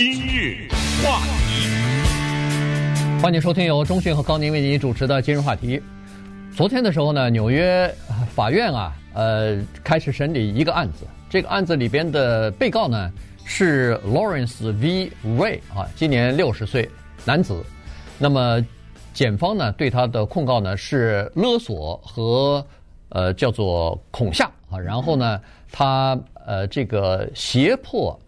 今日话题，欢迎收听由中讯和高宁为您主持的今日话题。昨天的时候呢，纽约法院啊，呃，开始审理一个案子。这个案子里边的被告呢是 Lawrence V. Ray 啊，今年六十岁男子。那么检方呢对他的控告呢是勒索和呃叫做恐吓啊，然后呢他呃这个胁迫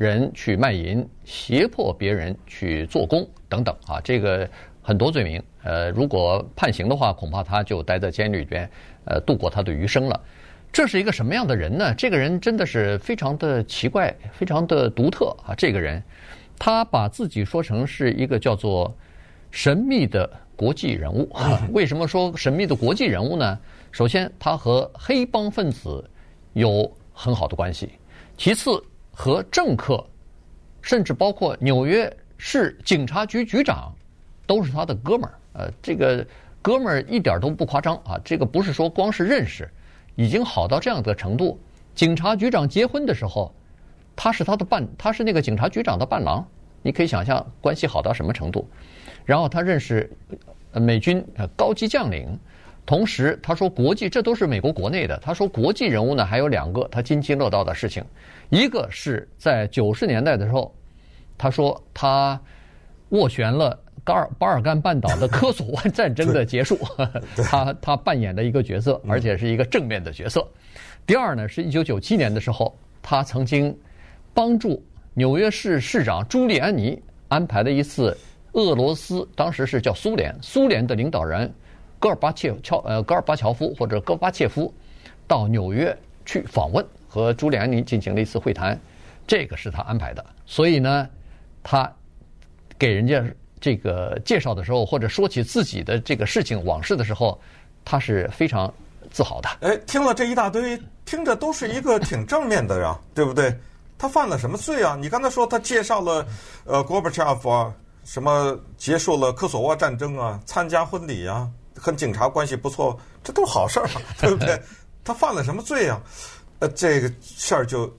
人去卖淫，胁迫别人去做工等等啊，这个很多罪名。呃，如果判刑的话，恐怕他就待在监狱里边，呃，度过他的余生了。这是一个什么样的人呢？这个人真的是非常的奇怪，非常的独特啊！这个人，他把自己说成是一个叫做神秘的国际人物。为什么说神秘的国际人物呢？首先，他和黑帮分子有很好的关系；其次，和政客，甚至包括纽约市警察局局长，都是他的哥们儿。呃，这个哥们儿一点都不夸张啊！这个不是说光是认识，已经好到这样的程度。警察局长结婚的时候，他是他的伴，他是那个警察局长的伴郎。你可以想象关系好到什么程度。然后他认识美军高级将领，同时他说国际这都是美国国内的。他说国际人物呢还有两个他津津乐道的事情，一个是在九十年代的时候，他说他斡旋了。巴尔巴尔干半岛的科索沃战争的结束，他他扮演的一个角色，而且是一个正面的角色。第二呢，是一九九七年的时候，他曾经帮助纽约市市长朱利安尼安排了一次俄罗斯，当时是叫苏联，苏联的领导人戈尔巴切乔呃戈尔巴乔夫或者戈巴切夫到纽约去访问，和朱利安尼进行了一次会谈，这个是他安排的。所以呢，他给人家。这个介绍的时候，或者说起自己的这个事情往事的时候，他是非常自豪的。哎，听了这一大堆，听着都是一个挺正面的呀，对不对？他犯了什么罪啊？你刚才说他介绍了呃戈巴乔夫啊，什么结束了科索沃战争啊，参加婚礼啊，和警察关系不错，这都是好事儿嘛，对不对？他犯了什么罪啊？呃，这个事儿就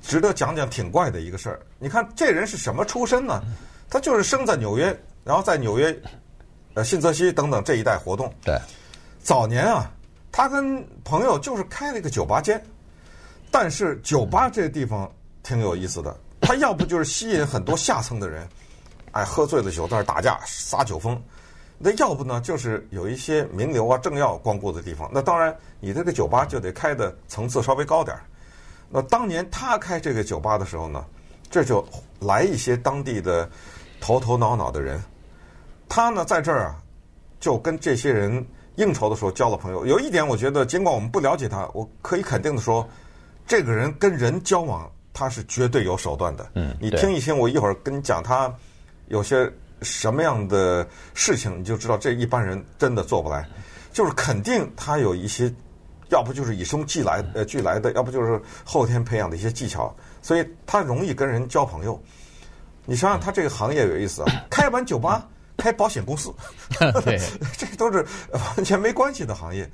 值得讲讲，挺怪的一个事儿。你看这人是什么出身呢？他就是生在纽约，然后在纽约，呃，新泽西等等这一带活动。对，早年啊，他跟朋友就是开了一个酒吧间，但是酒吧这个地方挺有意思的，他要不就是吸引很多下层的人，哎，喝醉了酒在那打架撒酒疯，那要不呢就是有一些名流啊政要光顾的地方。那当然，你这个酒吧就得开的层次稍微高点儿。那当年他开这个酒吧的时候呢，这就来一些当地的。头头脑脑的人，他呢在这儿啊，就跟这些人应酬的时候交了朋友。有一点，我觉得尽管我们不了解他，我可以肯定的说，这个人跟人交往，他是绝对有手段的。嗯，你听一听，我一会儿跟你讲他有些什么样的事情，你就知道这一般人真的做不来。就是肯定他有一些，要不就是与生俱来呃俱来的，要不就是后天培养的一些技巧，所以他容易跟人交朋友。你想想，他这个行业有意思啊！开完酒吧，开保险公司，对，这都是完全没关系的行业。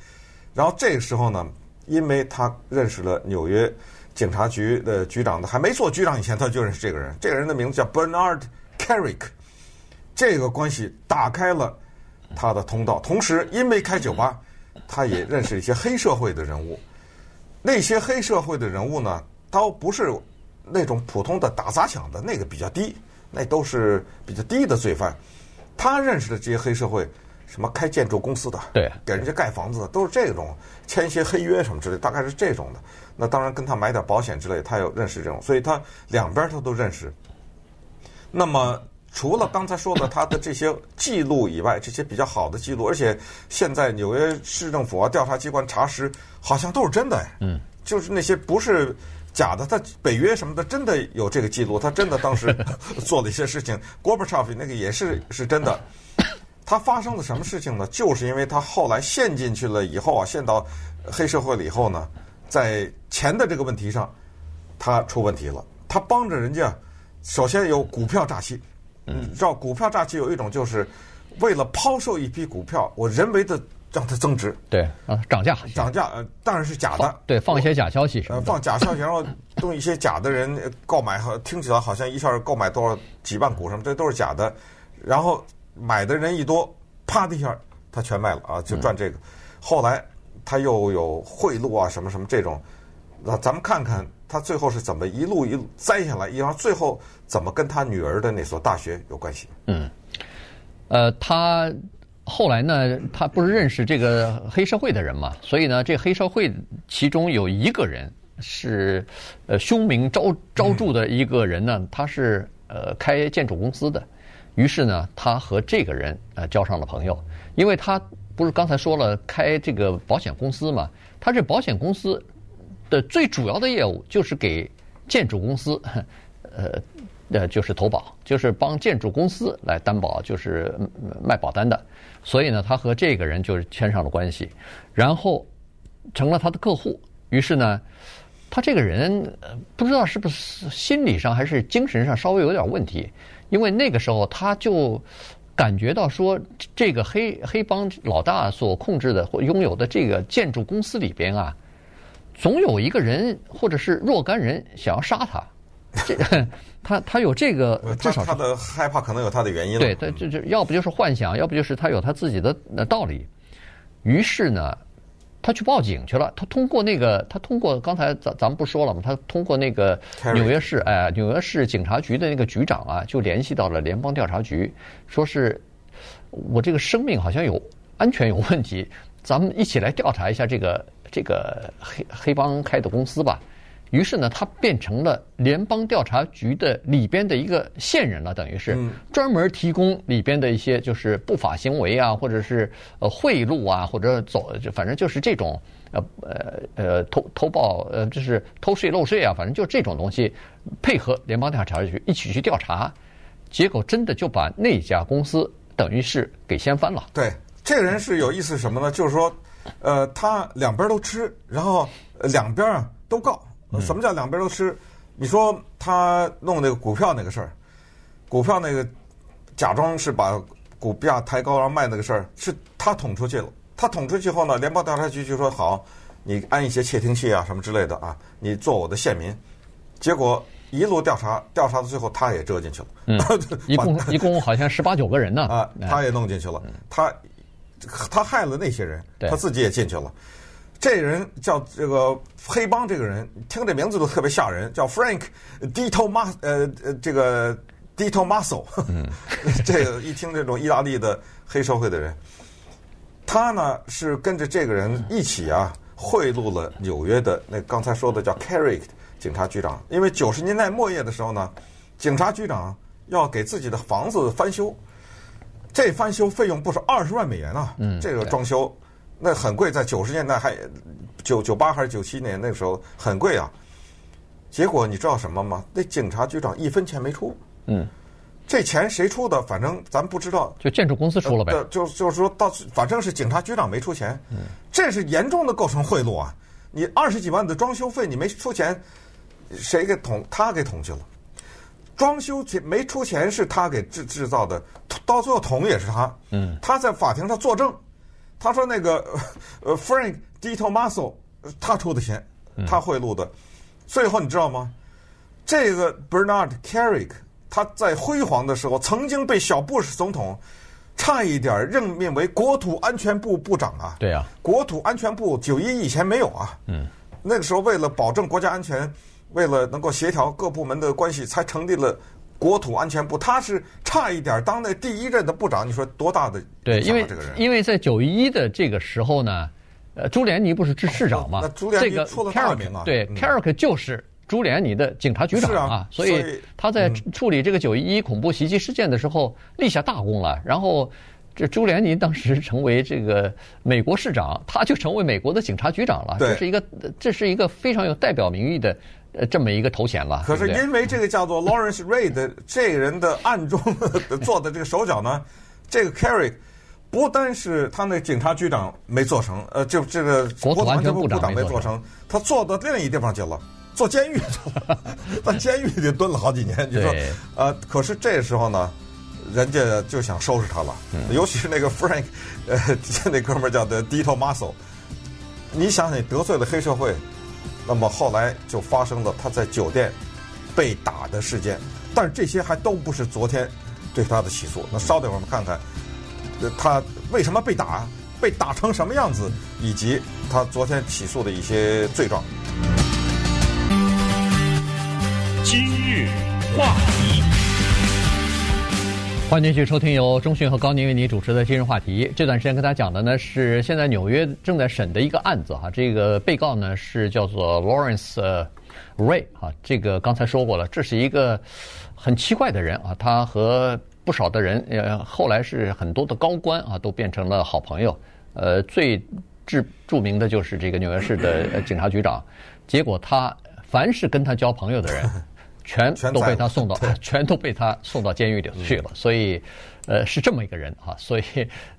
然后这个时候呢，因为他认识了纽约警察局的局长的，还没做局长以前，他就认识这个人。这个人的名字叫 Bernard Kerik，这个关系打开了他的通道。同时，因为开酒吧，他也认识一些黑社会的人物。那些黑社会的人物呢，倒不是。那种普通的打砸抢的那个比较低，那都是比较低的罪犯。他认识的这些黑社会，什么开建筑公司的，对，给人家盖房子的，都是这种签一些黑约什么之类，大概是这种的。那当然跟他买点保险之类，他有认识这种，所以他两边他都认识。那么除了刚才说的他的这些记录以外，这些比较好的记录，而且现在纽约市政府啊调查机关查实，好像都是真的。嗯，就是那些不是。假的，他北约什么的真的有这个记录，他真的当时 做了一些事情。g o r b a c h e v 那个也是是真的。他发生了什么事情呢？就是因为他后来陷进去了以后啊，陷到黑社会了以后呢，在钱的这个问题上，他出问题了。他帮着人家，首先有股票诈欺。嗯，知道股票诈欺有一种就是为了抛售一批股票，我人为的让它增值，对啊，涨价，涨价，呃，当然是假的，对，放一些假消息，呃，放假消息，然后用一些假的人购买，好听起来好像一下购买多少几万股什么，这都是假的，然后买的人一多，啪的一下，他全卖了啊，就赚这个。后来他又有贿赂啊，什么什么这种，那咱们看看他最后是怎么一路一路栽下来，然后最后怎么跟他女儿的那所大学有关系？嗯，呃，他。后来呢，他不是认识这个黑社会的人嘛，所以呢，这黑社会其中有一个人是呃凶名昭昭著的一个人呢，他是呃开建筑公司的，于是呢，他和这个人呃交上了朋友，因为他不是刚才说了开这个保险公司嘛，他这保险公司的最主要的业务就是给建筑公司呃。呃，就是投保，就是帮建筑公司来担保，就是卖保单的。所以呢，他和这个人就是牵上了关系，然后成了他的客户。于是呢，他这个人不知道是不是心理上还是精神上稍微有点问题，因为那个时候他就感觉到说，这个黑黑帮老大所控制的或拥有的这个建筑公司里边啊，总有一个人或者是若干人想要杀他。这 他他有这个，至少他的害怕可能有他的原因。对，他这这要不就是幻想，要不就是他有他自己的道理。于是呢，他去报警去了。他通过那个，他通过刚才咱咱们不说了吗？他通过那个纽约市哎，纽约市警察局的那个局长啊，就联系到了联邦调查局，说是我这个生命好像有安全有问题，咱们一起来调查一下这个这个黑黑帮开的公司吧。于是呢，他变成了联邦调查局的里边的一个线人了，等于是专门提供里边的一些就是不法行为啊，或者是呃贿赂啊，或者走就反正就是这种呃呃呃偷偷报呃就是偷税漏税啊，反正就这种东西，配合联邦调查局一起去调查，结果真的就把那家公司等于是给掀翻了。对，这个人是有意思什么呢？就是说，呃，他两边都吃，然后两边啊都告。什么叫两边都吃？你说他弄那个股票那个事儿，股票那个假装是把股价抬高然后卖那个事儿，是他捅出去了。他捅出去后呢，联邦调查局就说好，你安一些窃听器啊什么之类的啊，你做我的线民。结果一路调查，调查到最后他也折进去了。嗯，一共一共好像十八九个人呢。啊，他也弄进去了。他他害了那些人，他自己也进去了。这人叫这个黑帮，这个人听这名字都特别吓人，叫 Frank Di Tomaso，呃呃，这个 Di Tomaso，这个一听这种意大利的黑社会的人，他呢是跟着这个人一起啊贿赂了纽约的那刚才说的叫 Carrick 警察局长，因为九十年代末叶的时候呢，警察局长要给自己的房子翻修，这翻修费用不是二十万美元啊，这个装修。那很贵，在九十年代还九九八还是九七年那个时候很贵啊。结果你知道什么吗？那警察局长一分钱没出。嗯，这钱谁出的？反正咱不知道。就建筑公司出了呗。呃、就就是说到，反正是警察局长没出钱。嗯，这是严重的构成贿赂啊！你二十几万的装修费你没出钱，谁给捅？他给捅去了。装修钱没出钱是他给制制造的，到最后捅也是他。嗯，他在法庭上作证。他说：“那个呃，Frank Di Tomaso，他出的钱，他贿赂的。最后你知道吗？这个 Bernard Carrick 他在辉煌的时候曾经被小布什总统差一点任命为国土安全部部长啊。对啊，国土安全部九一以前没有啊。嗯，那个时候为了保证国家安全，为了能够协调各部门的关系，才成立了。”国土安全部，他是差一点当那第一任的部长，你说多大的？对，因为因为在九一的这个时候呢，呃，朱连尼不是市长嘛？那朱连尼出了大名啊。对，Kerik 就是朱连尼的警察局长啊，所以他在处理这个九一一恐怖袭击事件的时候立下大功了。然后这朱连尼当时成为这个美国市长，他就成为美国的警察局长了。这是一个这是一个非常有代表名誉的。呃，这么一个头衔了。可是因为这个叫做 Lawrence Reed 这个人的暗中做的这个手脚呢，这个 Kerik 不单是他那警察局长没做成，呃，就这个国土安全部部长没做成，他做到另一地方去了，坐监狱去了，在监狱里蹲了好几年。你说，呃，可是这时候呢，人家就想收拾他了。尤其是那个 Frank，呃，那哥们儿叫的 Dito Muscle，你想想，你得罪了黑社会，那么后来就发生了他在酒店被打的事件。但是这些还都不是昨天对他的起诉。那稍等我们看看，他为什么被打，被打成什么样子，以及他昨天起诉的一些罪状。今日话题，欢迎继续收听由中讯和高宁为你主持的今日话题。这段时间跟大家讲的呢是现在纽约正在审的一个案子哈，这个被告呢是叫做 Lawrence Ray 哈，这个刚才说过了，这是一个很奇怪的人啊，他和不少的人呃后来是很多的高官啊都变成了好朋友，呃最著著名的就是这个纽约市的警察局长，结果他凡是跟他交朋友的人。全都被他送到，全都被他送到监狱里去了。所以，呃，是这么一个人啊。所以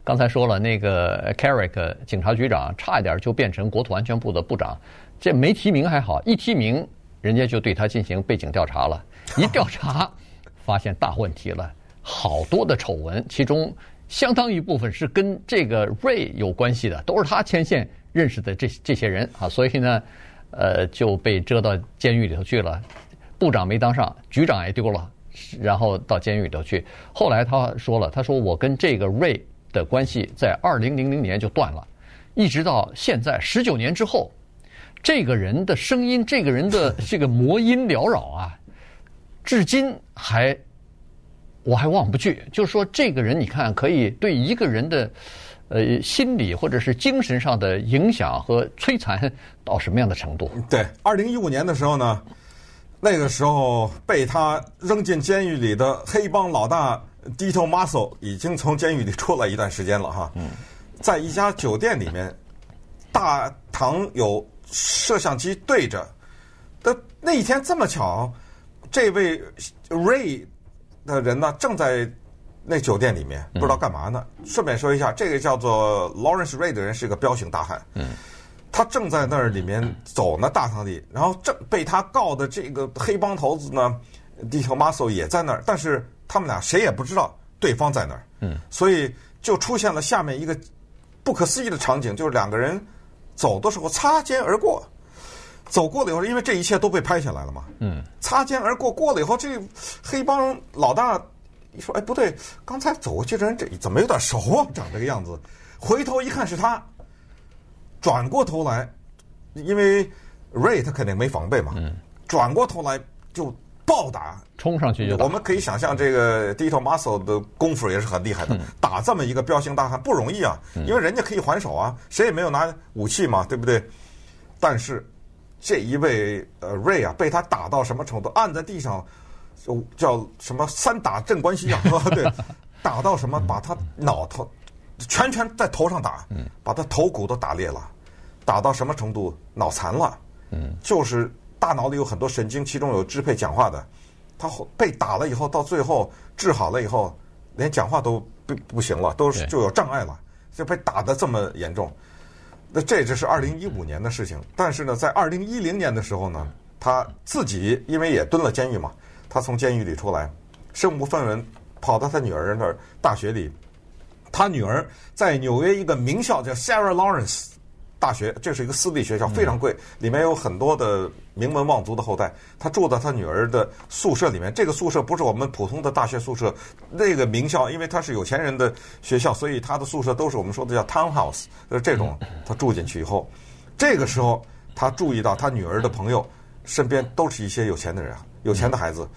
刚才说了，那个 Kerik 警察局长差一点就变成国土安全部的部长。这没提名还好，一提名人家就对他进行背景调查了。一调查，发现大问题了，好多的丑闻，其中相当一部分是跟这个 Ray 有关系的，都是他牵线认识的这这些人啊。所以呢，呃，就被遮到监狱里头去了。部长没当上，局长也丢了，然后到监狱里头去。后来他说了，他说我跟这个 Ray 的关系在二零零零年就断了，一直到现在十九年之后，这个人的声音，这个人的 这个魔音缭绕啊，至今还我还忘不去。就是说，这个人你看，可以对一个人的呃心理或者是精神上的影响和摧残到什么样的程度？对，二零一五年的时候呢。那个时候被他扔进监狱里的黑帮老大 Dito Musso 已经从监狱里出来一段时间了哈，在一家酒店里面，大堂有摄像机对着，的那一天这么巧，这位 Ray 的人呢正在那酒店里面，不知道干嘛呢。顺便说一下，这个叫做 Lawrence Ray 的人是个彪形大汉。他正在那儿里面走呢，大堂里，然后正被他告的这个黑帮头子呢，Dito Masso 也在那儿，但是他们俩谁也不知道对方在那儿。嗯，所以就出现了下面一个不可思议的场景，就是两个人走的时候擦肩而过，走过了以后，因为这一切都被拍下来了嘛。嗯，擦肩而过过了以后，这黑帮老大一说：“哎，不对，刚才走过去的人这怎么有点熟啊？长这个样子。”回头一看是他。转过头来，因为 Ray 他肯定没防备嘛，嗯、转过头来就暴打，冲上去就打。我们可以想象，这个 Dito Muscle 的功夫也是很厉害的，嗯、打这么一个彪形大汉不容易啊，嗯、因为人家可以还手啊，谁也没有拿武器嘛，对不对？但是这一位呃 Ray 啊，被他打到什么程度？按在地上，就叫什么三打镇关西啊，对，打到什么？把他脑头。拳拳在头上打，把他头骨都打裂了，打到什么程度？脑残了，嗯，就是大脑里有很多神经，其中有支配讲话的。他被打了以后，到最后治好了以后，连讲话都不不行了，都是就有障碍了，就被打得这么严重。那这只是二零一五年的事情，但是呢，在二零一零年的时候呢，他自己因为也蹲了监狱嘛，他从监狱里出来，身无分文，跑到他女儿那儿大学里。他女儿在纽约一个名校叫 Sarah Lawrence 大学，这是一个私立学校，非常贵，里面有很多的名门望族的后代。他住在他女儿的宿舍里面，这个宿舍不是我们普通的大学宿舍，那个名校，因为他是有钱人的学校，所以他的宿舍都是我们说的叫 townhouse，就是这种。他住进去以后，这个时候他注意到他女儿的朋友身边都是一些有钱的人，有钱的孩子，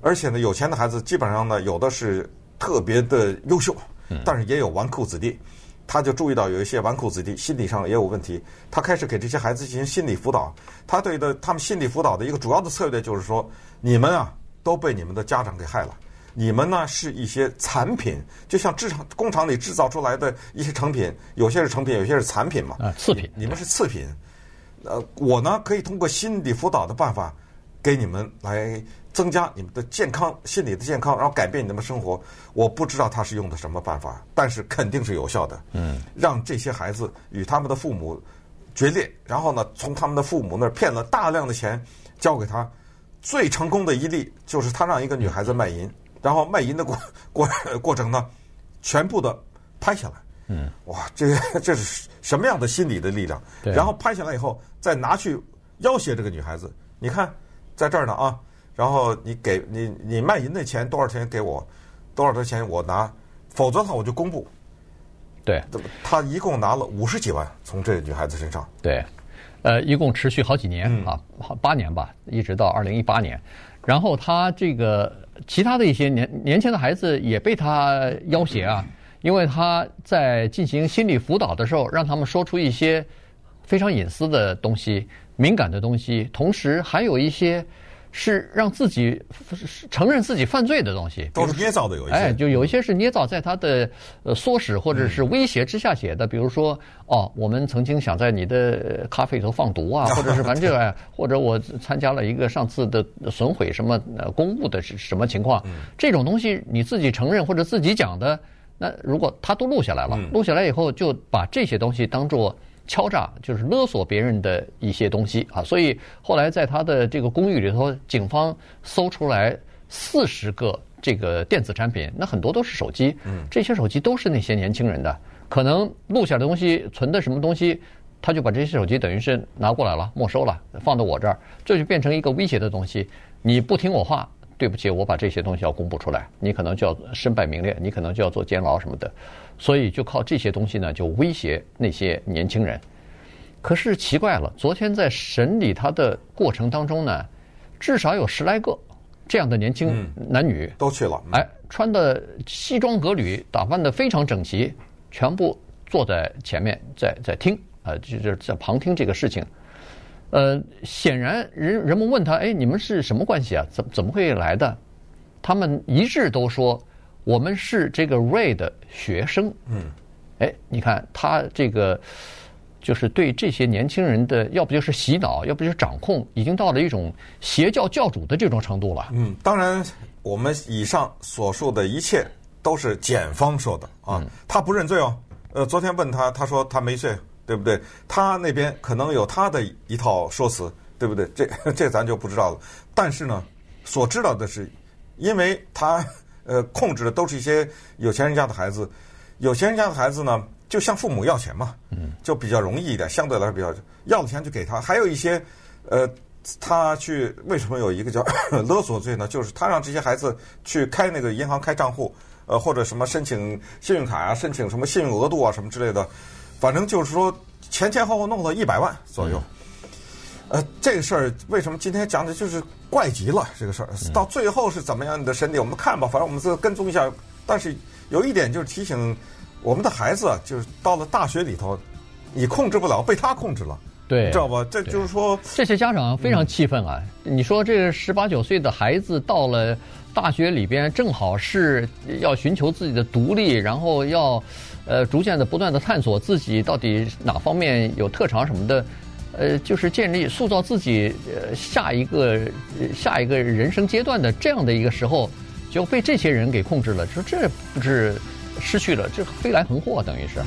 而且呢，有钱的孩子基本上呢，有的是特别的优秀。但是也有纨绔子弟，他就注意到有一些纨绔子弟心理上也有问题，他开始给这些孩子进行心理辅导。他对的他们心理辅导的一个主要的策略就是说：你们啊都被你们的家长给害了，你们呢是一些残品，就像制厂工厂里制造出来的一些成品，有些是成品，有些是残品嘛。啊，次品，你们是次品。呃，我呢可以通过心理辅导的办法给你们来。增加你们的健康，心理的健康，然后改变你们的生活。我不知道他是用的什么办法，但是肯定是有效的。嗯，让这些孩子与他们的父母决裂，然后呢，从他们的父母那儿骗了大量的钱交给他。最成功的一例就是他让一个女孩子卖淫，然后卖淫的过过过程呢，全部的拍下来。嗯，哇，这这是什么样的心理的力量？对。然后拍下来以后，再拿去要挟这个女孩子。你看，在这儿呢啊，然后你给你你卖淫的钱多少钱给我，多少的钱我拿，否则的话我就公布。对。他一共拿了五十几万从这个女孩子身上。对。呃，一共持续好几年啊，八年吧，一直到二零一八年。然后他这个其他的一些年年轻的孩子也被他要挟啊，因为他在进行心理辅导的时候，让他们说出一些非常隐私的东西、敏感的东西，同时还有一些。是让自己承认自己犯罪的东西，都是捏造的，有一些。哎，就有一些是捏造，在他的呃唆使或者是威胁之下写的。比如说，哦，我们曾经想在你的咖啡里头放毒啊，或者是反正这个，或者我参加了一个上次的损毁什么公务的是什么情况，这种东西你自己承认或者自己讲的，那如果他都录下来了，录下来以后就把这些东西当做。敲诈就是勒索别人的一些东西啊，所以后来在他的这个公寓里头，警方搜出来四十个这个电子产品，那很多都是手机，这些手机都是那些年轻人的，可能录下的东西存的什么东西，他就把这些手机等于是拿过来了，没收了，放到我这儿，这就变成一个威胁的东西，你不听我话。对不起，我把这些东西要公布出来，你可能就要身败名裂，你可能就要坐监牢什么的，所以就靠这些东西呢，就威胁那些年轻人。可是奇怪了，昨天在审理他的过程当中呢，至少有十来个这样的年轻男女、嗯、都去了，哎，穿的西装革履，打扮的非常整齐，全部坐在前面在在听，呃，就是在旁听这个事情。呃，显然人人们问他，哎，你们是什么关系啊？怎怎么会来的？他们一致都说，我们是这个 Ray 的学生。嗯，哎，你看他这个，就是对这些年轻人的，要不就是洗脑，要不就是掌控，已经到了一种邪教教主的这种程度了。嗯，当然，我们以上所述的一切都是检方说的啊，嗯、他不认罪哦。呃，昨天问他，他说他没罪。对不对？他那边可能有他的一套说辞，对不对？这 这咱就不知道了。但是呢，所知道的是，因为他呃控制的都是一些有钱人家的孩子，有钱人家的孩子呢，就向父母要钱嘛，嗯就比较容易一点，相对来说比较要的钱就给他。还有一些呃，他去为什么有一个叫 勒索罪呢？就是他让这些孩子去开那个银行开账户，呃，或者什么申请信用卡啊，申请什么信用额度啊，什么之类的。反正就是说，前前后后弄了一百万左右。呃，这个事儿为什么今天讲的就是怪极了？这个事儿到最后是怎么样的审理，我们看吧。反正我们这跟踪一下。但是有一点就是提醒我们的孩子，就是到了大学里头，你控制不了，被他控制了，对，知道吧？这就是说，这些家长非常气愤啊！你说这个十八九岁的孩子到了大学里边，正好是要寻求自己的独立，然后要。呃，逐渐的不断的探索自己到底哪方面有特长什么的，呃，就是建立塑造自己呃下一个下一个人生阶段的这样的一个时候，就被这些人给控制了。说这不是失去了，这飞来横祸，等于是。